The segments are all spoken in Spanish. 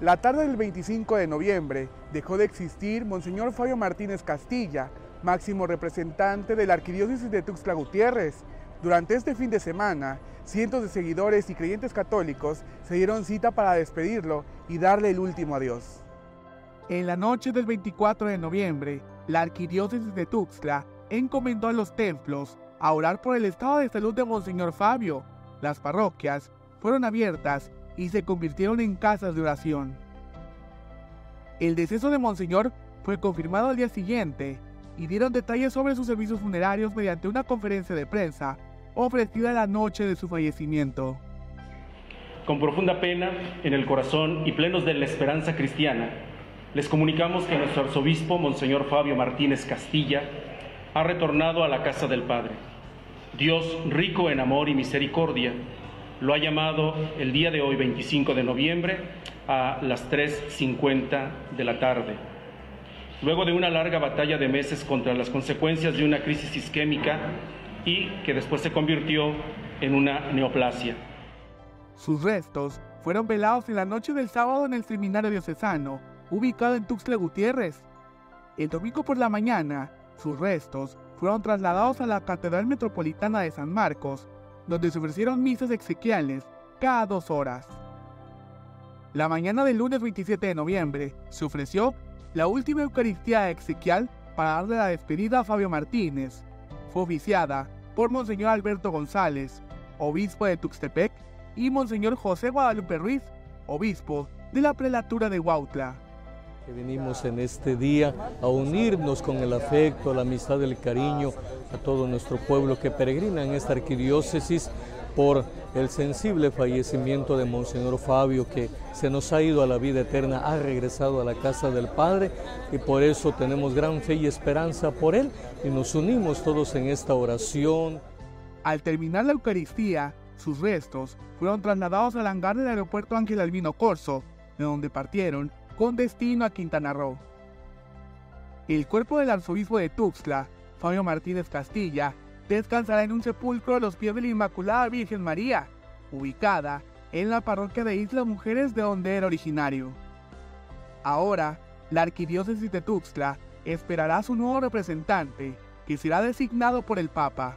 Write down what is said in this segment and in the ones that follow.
La tarde del 25 de noviembre dejó de existir Monseñor Fabio Martínez Castilla, máximo representante de la Arquidiócesis de Tuxtla Gutiérrez. Durante este fin de semana, cientos de seguidores y creyentes católicos se dieron cita para despedirlo y darle el último adiós. En la noche del 24 de noviembre, la Arquidiócesis de Tuxtla encomendó a los templos a orar por el estado de salud de Monseñor Fabio. Las parroquias fueron abiertas y se convirtieron en casas de oración. El deceso de Monseñor fue confirmado al día siguiente y dieron detalles sobre sus servicios funerarios mediante una conferencia de prensa ofrecida la noche de su fallecimiento. Con profunda pena en el corazón y plenos de la esperanza cristiana, les comunicamos que nuestro arzobispo, Monseñor Fabio Martínez Castilla, ha retornado a la casa del Padre. Dios, rico en amor y misericordia, lo ha llamado el día de hoy, 25 de noviembre, a las 3.50 de la tarde. Luego de una larga batalla de meses contra las consecuencias de una crisis isquémica y que después se convirtió en una neoplasia. Sus restos fueron velados en la noche del sábado en el seminario diocesano, ubicado en Tuxtla Gutiérrez. El domingo por la mañana, sus restos fueron trasladados a la Catedral Metropolitana de San Marcos, donde se ofrecieron misas exequiales cada dos horas. La mañana del lunes 27 de noviembre se ofreció la última Eucaristía exequial para darle la despedida a Fabio Martínez. Fue oficiada por Monseñor Alberto González, obispo de Tuxtepec, y Monseñor José Guadalupe Ruiz, obispo de la prelatura de Huautla. Venimos en este día a unirnos con el afecto, la amistad, el cariño a todo nuestro pueblo que peregrina en esta arquidiócesis por el sensible fallecimiento de Monseñor Fabio, que se nos ha ido a la vida eterna, ha regresado a la casa del Padre y por eso tenemos gran fe y esperanza por él y nos unimos todos en esta oración. Al terminar la Eucaristía, sus restos fueron trasladados al hangar del aeropuerto Ángel Albino Corso, de donde partieron con destino a Quintana Roo. El cuerpo del arzobispo de Tuxtla, Fabio Martínez Castilla, descansará en un sepulcro a los pies de la Inmaculada Virgen María, ubicada en la parroquia de Islas Mujeres de donde era originario. Ahora, la arquidiócesis de Tuxtla esperará a su nuevo representante, que será designado por el Papa.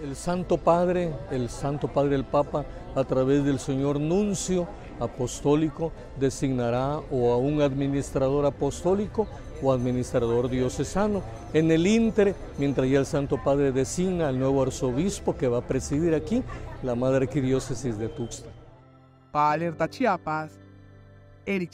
El Santo Padre, el Santo Padre el Papa, a través del señor Nuncio Apostólico, designará o a un administrador apostólico o administrador diocesano. En el Inter, mientras ya el Santo Padre designa al nuevo arzobispo que va a presidir aquí la Madre Arquidiócesis de Tuxtla. Para Alerta Chiapas, Eric.